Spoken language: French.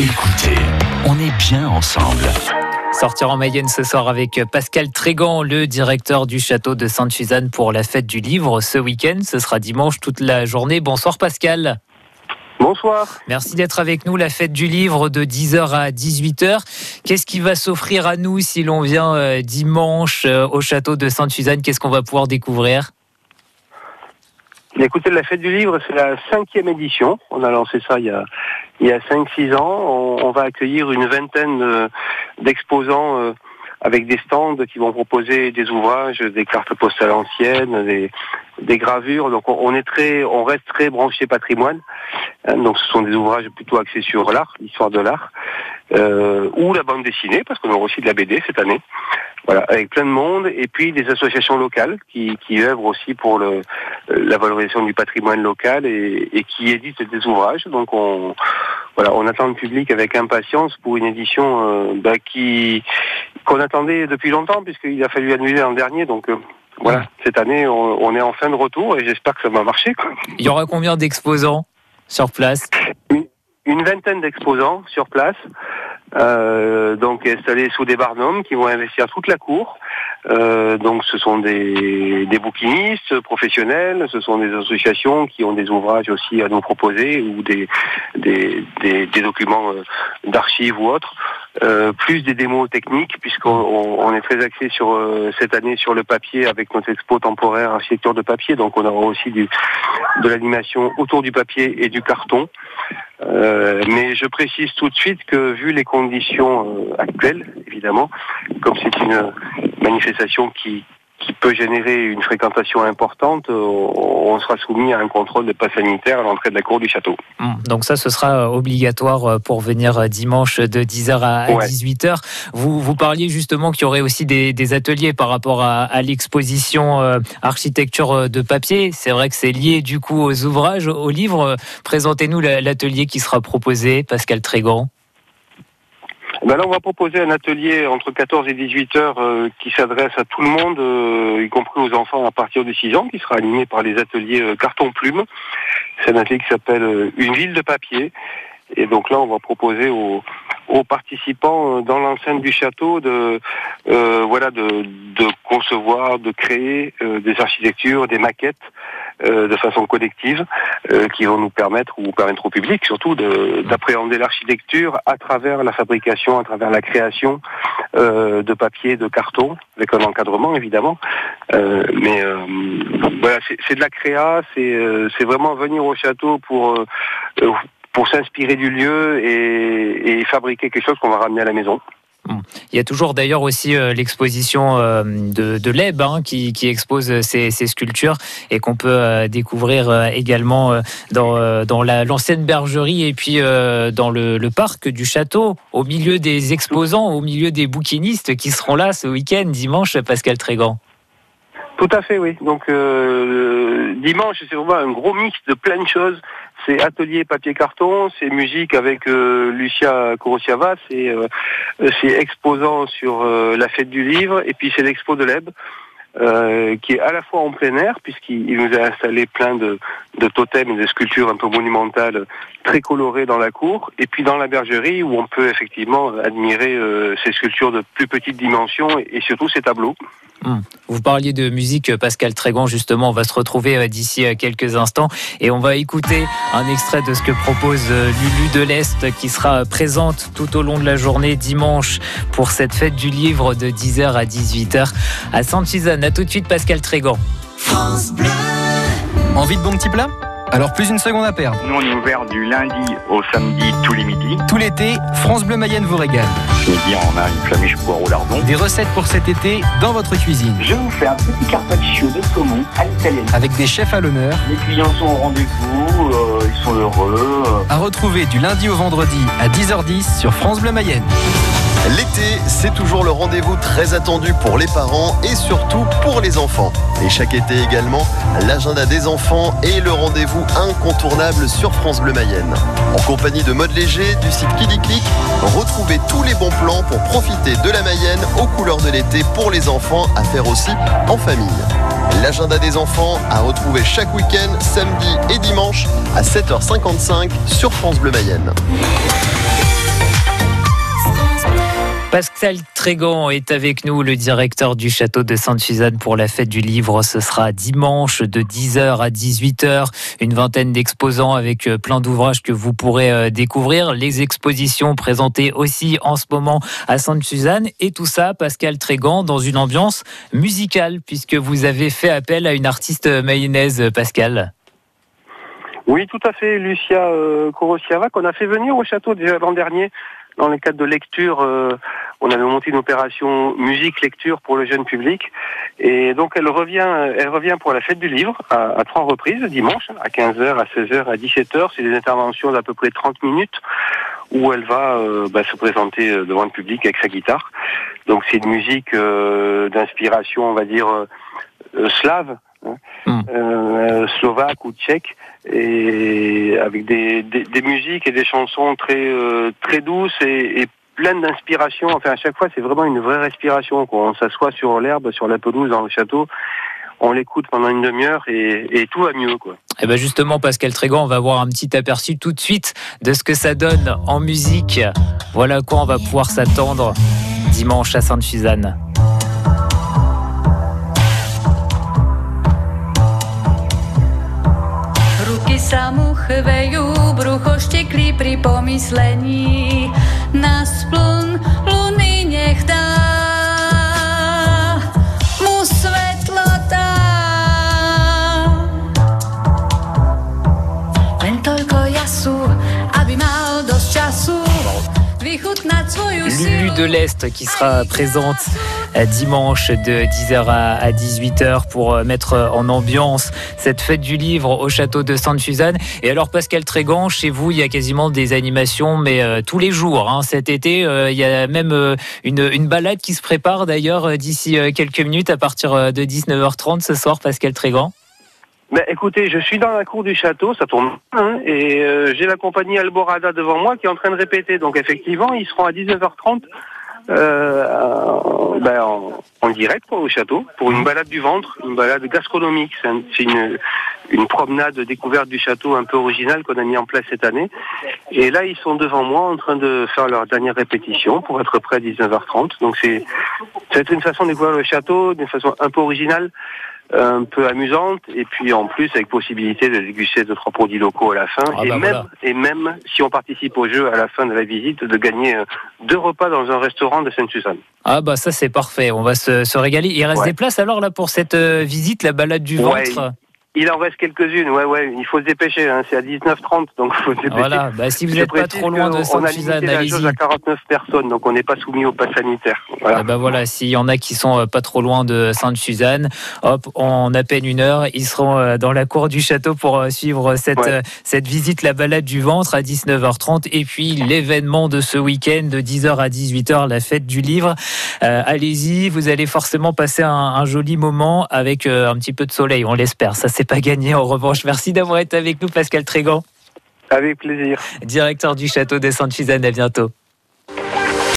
Écoutez, on est bien ensemble. Sortir en Mayenne ce soir avec Pascal Trégan, le directeur du château de Sainte-Suzanne pour la fête du livre ce week-end. Ce sera dimanche toute la journée. Bonsoir Pascal. Bonsoir. Merci d'être avec nous. La fête du livre de 10h à 18h. Qu'est-ce qui va s'offrir à nous si l'on vient euh, dimanche euh, au château de Sainte-Suzanne? Qu'est-ce qu'on va pouvoir découvrir? Écoutez, la fête du livre, c'est la cinquième édition. On a lancé ça il y a, il y a 5-6 ans. On, va accueillir une vingtaine d'exposants euh, avec des stands qui vont proposer des ouvrages, des cartes postales anciennes, des, des gravures. Donc on, est très, on reste très branché patrimoine. Hein, donc ce sont des ouvrages plutôt axés sur l'art, l'histoire de l'art, euh, ou la bande dessinée, parce qu'on aura aussi de la BD cette année. Voilà, avec plein de monde, et puis des associations locales qui, qui œuvrent aussi pour le, la valorisation du patrimoine local et, et qui éditent des ouvrages. Donc on, voilà, on attend le public avec impatience pour une édition euh, bah, qui qu'on attendait depuis longtemps puisqu'il a fallu annuler l'an dernier. Donc euh, voilà, cette année, on, est en fin de retour et j'espère que ça va marcher. Il y aura combien d'exposants sur place? Une, vingtaine d'exposants sur place, euh, donc installés sous des barnums qui vont investir toute la cour. Euh, donc ce sont des, des bouquinistes professionnels, ce sont des associations qui ont des ouvrages aussi à nous proposer ou des, des, des, documents euh, d'archives ou autres. Euh, plus des démos techniques puisqu'on on est très axé sur euh, cette année sur le papier avec notre expo temporaire architecture de papier. Donc on aura aussi du, de l'animation autour du papier et du carton. Euh, mais je précise tout de suite que vu les conditions actuelles évidemment comme c'est une manifestation qui qui peut générer une fréquentation importante, euh, on sera soumis à un contrôle de pas sanitaire à l'entrée de la cour du château. Hum, donc ça, ce sera euh, obligatoire euh, pour venir dimanche de 10h à 18h. Vous, vous parliez justement qu'il y aurait aussi des, ateliers par rapport à, l'exposition architecture de papier. C'est vrai que c'est lié du coup aux ouvrages, aux livres. Présentez-nous l'atelier qui sera proposé, Pascal Trégan. Ben là, on va proposer un atelier entre 14 et 18 heures euh, qui s'adresse à tout le monde, euh, y compris aux enfants à partir de 6 ans, qui sera animé par les ateliers euh, carton plume. C'est un atelier qui s'appelle Une ville de papier. Et donc là, on va proposer aux, aux participants dans l'enceinte du château de voilà de, de, concevoir, de créer des architectures, des maquettes euh, de façon collective, euh, qui vont nous permettre, ou permettre au public surtout, d'appréhender l'architecture à travers la fabrication, à travers la création euh, de papier, de carton, avec un encadrement évidemment. mais voilà, c'est de la créa, c'est vraiment venir au château pour pour s'inspirer du lieu et fabriquer quelque chose qu'on va ramener à la maison. Il y a toujours d'ailleurs aussi euh, l'exposition euh, de, de l'EB hein, qui, expose ces, sculptures et qu'on peut euh, découvrir également dans, dans l'ancienne bergerie et puis dans le, parc du château, au milieu des exposants, au milieu des bouquinistes qui seront là ce week-end, dimanche, Pascal Trégan. Tout à fait, oui. Donc dimanche, c'est vraiment un gros mix de plein de choses c'est atelier papier carton, c'est musique avec euh, Lucia Korosiava, c'est euh, c'est exposant sur euh, la fête du livre et puis c'est l'expo de l'EB. qui est à la fois en plein air, puisqu'il nous a installé plein de, de, totems et de sculptures un peu monumentales très colorées dans la cour, et puis dans la bergerie où on peut effectivement admirer ces sculptures de plus petite dimension et surtout ces tableaux. Vous parliez de musique, Pascal Trégon, justement, on va se retrouver euh, d'ici euh, quelques instants et on va écouter un extrait de ce que propose euh, Lulu de l'Est qui sera présente tout au long de la journée dimanche pour cette fête du livre de 10h à 18h à Sainte-Suzanne. A tout de suite, Pascal Trégon. France Bleu. Envie de bon petit plat? Alors plus une seconde à perdre. Nous on est ouvert du lundi au samedi tous les midis. Tout l'été, France Bleu Mayenne vous régale. Ce midi on a une flamiche poireau lardon. Des recettes pour cet été dans votre cuisine. Je vous fais un petit carpaccio de saumon à l'italienne. Avec des chefs à l'honneur. Les clients sont au rendez-vous, euh, ils sont heureux. À retrouver du lundi au vendredi à 10h10 sur France Bleu Mayenne. C'est toujours le rendez-vous très attendu pour les parents et surtout pour les enfants. Et chaque été également, l'agenda des enfants est le rendez-vous incontournable sur France Bleu Mayenne. En compagnie de Mode Léger du site Click, retrouvez tous les bons plans pour profiter de la Mayenne aux couleurs de l'été pour les enfants à faire aussi en famille. L'agenda des enfants à retrouver chaque week-end, samedi et dimanche à 7h55 sur France Bleu Mayenne. Pascal Trégan est avec nous, le directeur du château de Sainte-Suzanne pour la fête du livre. Ce sera dimanche de 10h à 18h. Une vingtaine d'exposants avec euh, plein d'ouvrages que vous pourrez euh, découvrir. Les expositions présentées aussi en ce moment à Sainte-Suzanne. Et tout ça, Pascal Trégan, dans une ambiance musicale, puisque vous avez fait appel à une artiste mayonnaise, Pascal. Oui, tout à fait, Lucia euh, Korosiava, qu'on a fait venir au château l'an dernier dans le cadre de lecture, euh, on avait monté une opération musique-lecture pour le jeune public. Et donc elle revient, elle revient pour la fête du livre à, trois reprises, dimanche, à 15h, à 16h, à 17h. C'est des interventions d'à peu près 30 minutes où elle va euh, bah, se présenter euh, devant le public avec sa guitare. Donc c'est une musique d'inspiration, on va dire, slave, hmm. slovaque ou tchèque et avec des, des, musiques et des chansons très euh, très douces et, et pleines d'inspiration. Enfin, à chaque fois, c'est vraiment une vraie respiration. Quand on s'assoit sur l'herbe, sur la pelouse dans le château, on l'écoute pendant une demi-heure et, et, tout va mieux, quoi. Et eh ben justement, Pascal Trégan, on va voir un petit aperçu tout de suite de ce que ça donne en musique. Voilà quoi on va pouvoir s'attendre dimanche à Sainte-Suzanne. Sa mu chvejú, brucho šteklí pri pomyslení. Na spln luny nech dá mu svetlo dá. Len toľko jasu, aby mal dosť času Lulu de l'Est qui sera présente dimanche de 10h à 18h pour euh, mettre en ambiance cette fête du livre au château de Sainte-Suzanne. Et alors Pascal Trégan, chez vous, il y a quasiment des animations, mais euh, tous les jours. Hein. Cet été, il y a même une, balade qui se prépare d'ailleurs d'ici quelques minutes à partir de 19h30 ce soir, Pascal Trégan. Ben, écoutez, je suis dans la cour du château, ça tourne hein, et euh, j'ai la compagnie Alborada devant moi qui est en train de répéter. Donc effectivement, ils seront à 19h30 euh, ben, en, direct au château pour une balade du ventre, une balade gastronomique. C'est une, une promenade découverte du château un peu originale qu'on a mis en place cette année. Et là, ils sont devant moi en train de faire leur dernière répétition pour être prêts à 19h30. Donc c'est c'est une façon de découvrir le château d'une façon un peu originale un peu amusante et puis en plus avec possibilité de déguster deux trois produits locaux à la fin ah et bah même et même si on participe au jeu à la fin de la visite de gagner euh, deux repas dans un restaurant de Sainte-Suzanne. Ah bah ça c'est parfait, on va se, se régaler. Il reste des places alors là pour cette euh, visite, la balade du ventre? Il en reste quelques-unes, ouais, ouais. Il faut se dépêcher. Hein. C'est à 19h30, donc faut se dépêcher. Voilà. Bah, si vous n'êtes pas trop loin de Sainte-Suzanne, allez-y. à 49 personnes, donc on n'est pas soumis au pass sanitaire. Voilà. bah voilà. S'il y en a qui sont euh, pas trop loin de Sainte-Suzanne, hop, en à peine une heure, ils seront euh, dans la cour du château pour euh, suivre cette cette visite, la balade du ventre à 19h30, et puis l'événement de ce week-end de 10h à 18h, la fête du livre. allez-y, vous allez forcément passer un, un joli moment avec un petit peu de soleil, on l'espère. Ça c'est pas gagné en revanche. Merci d'avoir été avec nous, Pascal Trégan. Avec plaisir. Directeur du château de Sainte-Suzanne, à bientôt.